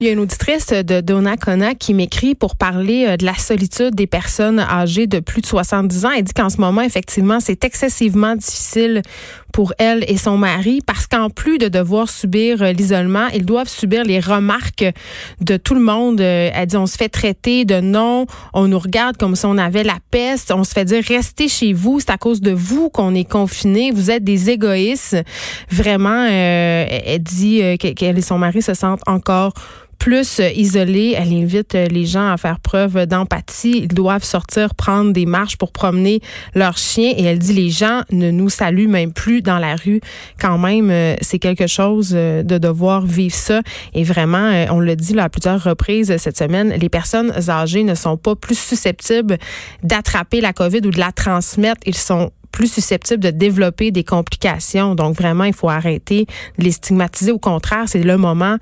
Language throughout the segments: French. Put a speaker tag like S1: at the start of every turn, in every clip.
S1: Il y a une auditrice de Donnacona qui m'écrit pour parler euh, de la solitude des personnes âgées de plus de 70 ans. Elle dit qu'en ce moment, effectivement, c'est excessivement difficile pour elle et son mari parce qu'en plus de devoir subir euh, l'isolement, ils doivent subir les remarques de tout le monde. Euh, elle dit on se fait traiter de non, on nous regarde comme si on avait la peste, on se fait dire restez chez vous, c'est à cause de vous qu'on est confiné, vous êtes des égoïstes. Vraiment, elle dit qu'elle et son mari se sentent encore plus euh, isolée. Elle invite euh, les gens à faire preuve d'empathie. Ils doivent sortir, prendre des marches pour promener leurs chiens. Et elle dit les gens ne nous saluent même plus dans la rue. Quand même, euh, c'est quelque chose de devoir vivre ça. Et vraiment, on le dit à plusieurs reprises cette semaine, les personnes âgées ne sont pas plus susceptibles d'attraper la COVID ou de la transmettre. Ils sont plus susceptibles de développer des complications. Donc vraiment, il faut arrêter de les stigmatiser. Au contraire, c'est le moment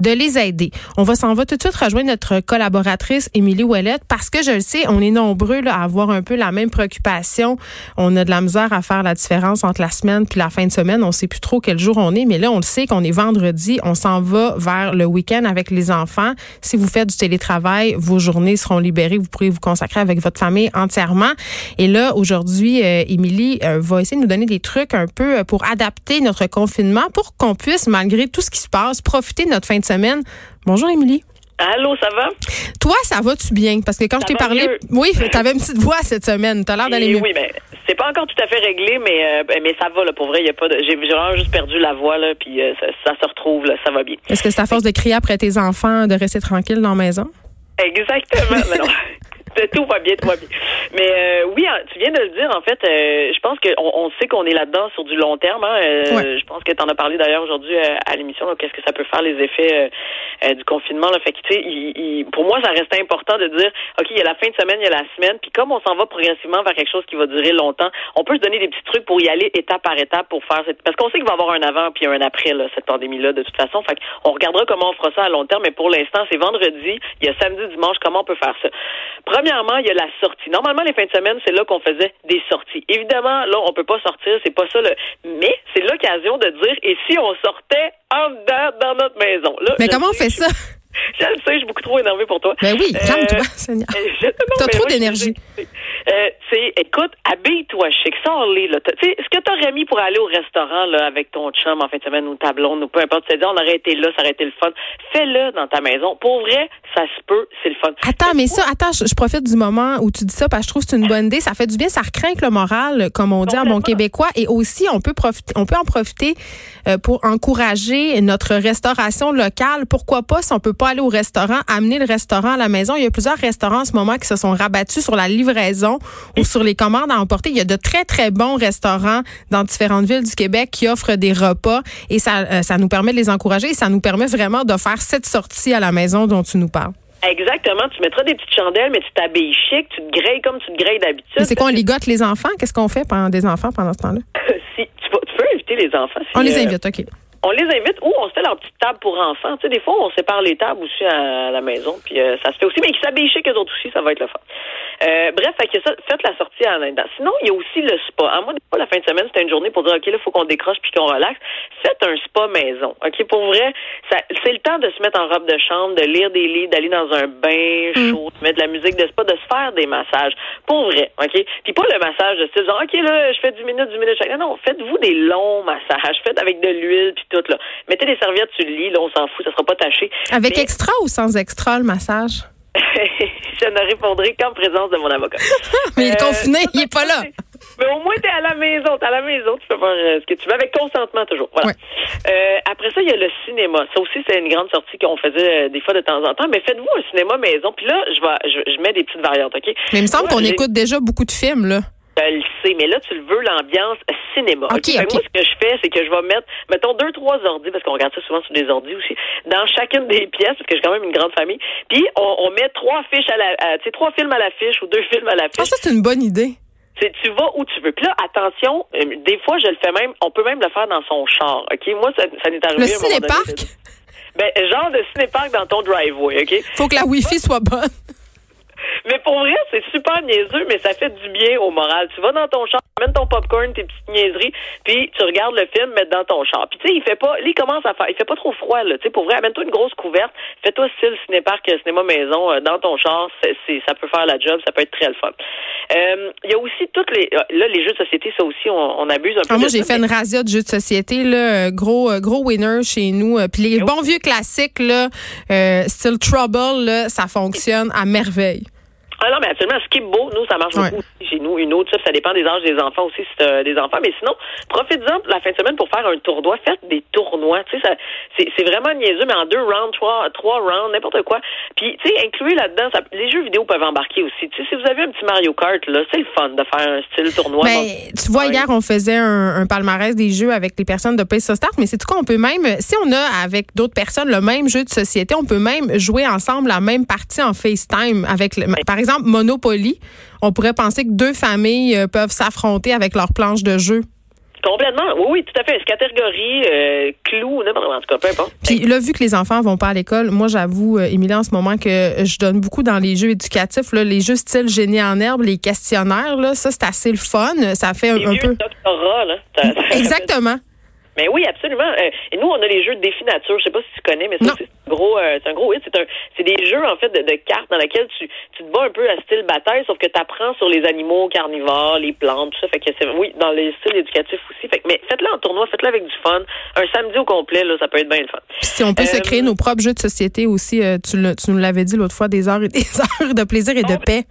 S1: de les aider. On va s'en va tout de suite rejoindre notre collaboratrice Émilie Ouellette parce que je le sais, on est nombreux là, à avoir un peu la même préoccupation. On a de la misère à faire la différence entre la semaine puis la fin de semaine. On sait plus trop quel jour on est, mais là, on le sait qu'on est vendredi. On s'en va vers le week-end avec les enfants. Si vous faites du télétravail, vos journées seront libérées. Vous pourrez vous consacrer avec votre famille entièrement. Et là, aujourd'hui, euh, Émilie euh, va essayer de nous donner des trucs un peu euh, pour adapter notre confinement pour qu'on puisse, malgré tout ce qui se passe, profiter de notre fin de semaine. Bonjour, Émilie.
S2: Allô, ça va?
S1: Toi, ça va-tu bien? Parce que quand je t'ai parlé, oui, tu avais une petite voix cette semaine. Tu as l'air d'aller mieux.
S2: Oui, mais c'est pas encore tout à fait réglé, mais, euh, ben, mais ça va, là, pour vrai. Y a pas j'ai vraiment juste perdu la voix, là, puis ça, se retrouve, là, ça va bien.
S1: Est-ce que c'est à force de crier après tes enfants de rester tranquille dans la maison?
S2: Exactement. tout va bien, tout va bien. Mais euh, oui, hein, tu viens de le dire, en fait, euh, je pense qu'on on sait qu'on est là-dedans sur du long terme. Hein, euh, Je pense que tu en as parlé d'ailleurs aujourd'hui à l'émission, qu'est-ce que ça peut faire, les effets du confinement. Là? Fait que, tu sais, il, pour moi, ça reste important de dire, OK, il y a la fin de semaine, il y a la semaine, puis comme on s'en va progressivement vers quelque chose qui va durer longtemps, on peut se donner des petits trucs pour y aller étape par étape pour faire cette... Parce qu'on sait qu'il va y avoir un avant puis un après, là, cette pandémie-là, de toute façon. Fait on regardera comment on fera ça à long terme, mais pour l'instant, c'est vendredi, il y a samedi, dimanche, comment on peut faire ça. Premièrement, il y a la sortie. Normalement, les fins de semaine, c'est là qu'on faisait des sorties. Évidemment, là, on peut pas sortir, c'est pas ça le. Mais c'est l'occasion de dire et si on sortait en dedans dans notre maison? Là,
S1: Mais comment on fait ça?
S2: Je le sais, je suis beaucoup trop énervée pour toi.
S1: Ben oui, calme-toi, euh, Seigneur. T'as trop d'énergie.
S2: Euh, écoute, habille-toi chic, sors-les. Ce que t'aurais mis pour aller au restaurant là, avec ton chum en fin de semaine ou ta blonde ou peu importe, tu dit on aurait été là, ça aurait été le fun. Fais-le dans ta maison. Pour vrai, ça se peut, c'est le fun.
S1: Attends, mais ça, attends, je, profite du moment où tu dis ça parce que je trouve que c'est une bonne idée. Ça fait du bien, ça recraint le moral, comme on dit en bon québécois. Et aussi, on peut profiter, on peut en profiter euh, pour encourager notre restauration locale. Pourquoi pas, si on peut pas aller au restaurant, amener le restaurant à la maison. Il y a plusieurs restaurants en ce moment qui se sont rabattus sur la livraison ou sur les commandes à emporter. Il y a de très, très bons restaurants dans différentes villes du Québec qui offrent des repas et ça, euh, ça nous permet de les encourager et ça nous permet vraiment de faire cette sortie à la maison dont tu nous parles.
S2: Exactement. Tu mettras des petites chandelles, mais tu t'habilles chic, tu te grilles comme tu te grilles d'habitude.
S1: C'est quoi, on ligote les enfants? Qu'est-ce qu'on fait pendant des enfants pendant ce temps-là?
S2: si, tu, peux inviter les enfants.
S1: on les euh, invite, OK
S2: on les invite ou on se fait leur petite table pour enfants. Tu sais, des fois, on sépare les tables aussi à la maison, puis euh, ça se fait aussi. Mais qui s'habillent chez eux autres aussi, ça va être le fun. Euh, bref, fait que ça, faites la sortie en dedans. Sinon, il y a aussi le spa. À moi, des fois, la fin de semaine, c'était une journée pour dire, OK, là, il faut qu'on décroche puis qu'on relaxe. Faites un spa maison. OK, pour vrai, c'est le temps de se mettre en robe de chambre, de lire des livres, d'aller dans un bain mm. chaud, de mettre de la musique de spa, de se faire des massages. Pour vrai, OK? Puis pas le massage de style, genre, OK, là, je fais 10 minutes, 10 minutes chaque. Non, non, faites-vous des longs massages. Faites avec de l'huile puis tout, là. Mettez des serviettes sur le lit, là, on s'en fout, ça sera pas taché.
S1: Avec extra ou sans extra, le massage?
S2: je ne répondrai qu'en présence de mon avocat.
S1: Mais il est confiné, il est pas là.
S2: Mais au moins, tu es à la maison. Tu à la maison, tu peux faire euh, ce que tu veux avec consentement toujours. Voilà. Euh, après ça, il y a le cinéma. Ça aussi, c'est une grande sortie qu'on faisait euh, des fois de temps en temps. Mais faites-vous un cinéma maison. Puis là, je, vais, je, mets des petites variantes, OK?
S1: Mais il me semble qu'on écoute déjà beaucoup de films, là.
S2: Je le sais, mais là, tu le veux l'ambiance cinéma.
S1: OK,
S2: Fait que
S1: OK.
S2: Moi, ce que je fais, c'est que je vais mettre, mettons, deux, trois ordis, parce qu'on regarde ça souvent sur des ordis aussi, dans chacune des pièces, parce que j'ai quand même une grande famille. Puis, on, on met trois fiches à la, tu sais, trois films à l'affiche ou deux films à
S1: Ah,
S2: l'affiche.
S1: ça, c'est une bonne idée.
S2: Tu vas où tu veux. Puis là, attention, euh, des fois, je le fais même, on peut même le faire dans son char, OK? Moi, ça, ça m'est arrivé
S1: Le cinéparc,
S2: Ben, genre de cinéparc dans ton driveway, OK?
S1: faut que la Wi-Fi soit bonne.
S2: Mais pour vrai, c'est super niaiseux, mais ça fait du bien au moral. Tu vas dans ton char, amène ton popcorn, tes petites niaiseries, puis tu regardes le film, mets dans ton char. Puis tu sais, il fait pas, là, il commence à faire, il fait pas trop froid, là. Tu sais, pour vrai, amène-toi une grosse couverte, fais-toi style cinéparc, euh, cinéma maison, euh, dans ton char, c'est, ça peut faire la job, ça peut être très le fun. Euh, Il y a aussi toutes les, là, les jeux de société, ça aussi, on, on abuse un peu.
S1: Ah, moi, j'ai fait
S2: mais-
S1: une razzia de jeux de société, là, gros, gros winner chez nous. Puis les
S2: Oh.
S1: bons vieux classiques, là, euh, style Trouble, là, ça fonctionne à merveille.
S2: Ah non, mais absolument, Skipbo, nous, ça marche
S1: Ouais.
S2: beaucoup aussi chez nous. Une autre, ça, ça dépend des âges des enfants aussi, si t'as des enfants. Mais sinon, profite-en la fin de semaine pour faire un tournoi. Faites des tournois. Tu sais, c'est, vraiment niaiseux, mais en deux rounds, trois, trois rounds, n'importe quoi. Puis, tu sais, incluez là-dedans, les jeux vidéo peuvent embarquer aussi. Tu sais, si vous avez un petit Mario Kart, là, c'est le fun de faire un style tournoi.
S1: Ben,
S2: Donc,
S1: tu vois,
S2: ouais.
S1: hier, on faisait un, un palmarès des jeux avec les personnes de Play Start, mais c'est tout qu'on peut même, si on a avec d'autres personnes le même jeu de société, on peut même jouer ensemble la même partie en FaceTime avec, le- par exemple, Monopoly. On pourrait penser que deux familles euh, peuvent s'affronter avec leur planche de jeu.
S2: Complètement. Oui, oui, tout à fait. C'est catégorie, euh, clou, n'importe. En tout cas, peu importe.
S1: Puis là, vu que les enfants vont pas à l'école, moi, j'avoue, euh, Émilie, en ce moment, que je donne beaucoup dans les jeux éducatifs, là, les jeux style génie en herbe, les questionnaires, là, ça, c'est assez le fun. Ça fait un,
S2: Les
S1: un
S2: vieux
S1: peu...
S2: doctorats, là. ça- ça-
S1: Exactement.
S2: Mais oui, absolument. Euh, et nous, on a les jeux de défi nature. Je sais pas si tu connais, mais ça, c'est gros, euh, c'est un gros hit. C'est un, c'est des jeux en fait de, de cartes dans lesquels tu, tu te bats un peu à style bataille, sauf que tu apprends sur les animaux carnivores, les plantes, tout ça. Fait que c'est, oui, dans les styles éducatifs aussi. Fait que, mais faites-le en tournoi, faites-le avec du fun. Un samedi au complet, là, ça peut être bien le fun.
S1: Puis si on peut se
S2: Euh,
S1: créer nos propres jeux de société aussi, euh, tu, l'as- tu nous l'avais dit l'autre fois, des heures et des heures de plaisir et de
S2: Oh,
S1: paix.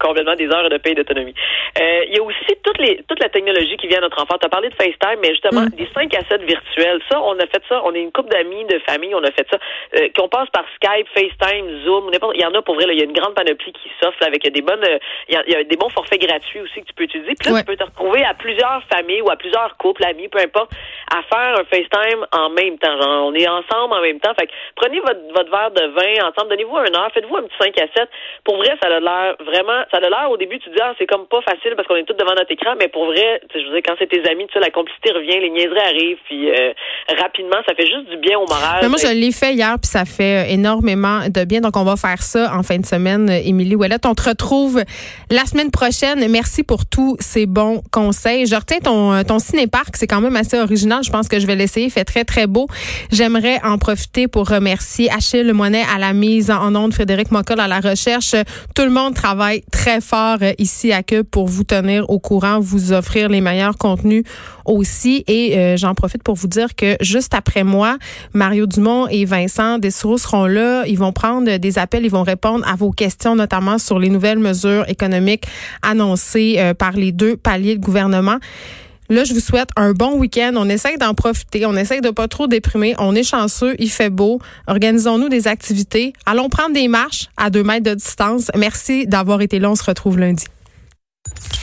S2: Complètement des heures de paye d'autonomie. Euh, il y a aussi toute, les, toute la technologie qui vient à notre enfant. Tu as parlé de FaceTime, mais justement,
S1: Mm.
S2: des 5 à 7 virtuels. Ça, on a fait ça. On est une couple d'amis, de famille, on a fait ça. Euh, qu'on passe par Skype, FaceTime, Zoom, n'importe. Il y en a pour vrai. là. Il y a une grande panoplie qui s'offre avec des bonnes. euh, il, y a, il y a des bons forfaits gratuits aussi que tu peux utiliser. Puis là,
S1: Ouais.
S2: tu peux te retrouver à plusieurs familles ou à plusieurs couples, amis, peu importe, à faire un FaceTime en même temps. Genre, on est ensemble en même temps. Fait que prenez votre, votre verre de vin ensemble, donnez-vous un heure, faites-vous un petit 5 à 7. Pour vrai, ça a l'air vraiment, ça a l'air au début, tu te dis, ah, c'est comme pas facile parce qu'on est tous devant notre écran, mais pour vrai, je veux dire, quand c'est tes amis, tu sais, la complicité revient, les niaiseries arrivent, puis euh, rapidement, ça fait juste du bien au moral.
S1: Mais moi, je l'ai fait hier, puis ça fait euh, énormément de bien. Donc, on va faire ça en fin de semaine. Euh, Émilie Ouellette, on te retrouve la semaine prochaine. Merci pour tous ces bons conseils. Je retiens ton, euh, ton ciné-parc. C'est quand même assez original. Je pense que je vais l'essayer. Il fait très, très beau. J'aimerais en profiter pour remercier Achille Moinet à la mise en onde, Frédéric Mocol à la recherche. Tout le monde travaille très fort euh, ici à Cube pour vous tenir au courant, vous offrir les meilleurs contenus aussi. Et euh, j'en profite pour vous dire que juste après moi, Mario Dumont et Vincent Dessouraux seront là. Ils vont prendre des appels, ils vont répondre à vos questions, notamment sur les nouvelles mesures économiques annoncées euh, par les deux paliers de gouvernement. Là, je vous souhaite un bon week-end. On essaye d'en profiter. On essaye de pas trop déprimer. On est chanceux. Il fait beau. Organisons-nous des activités. Allons prendre des marches à deux mètres de distance. Merci d'avoir été là. On se retrouve lundi.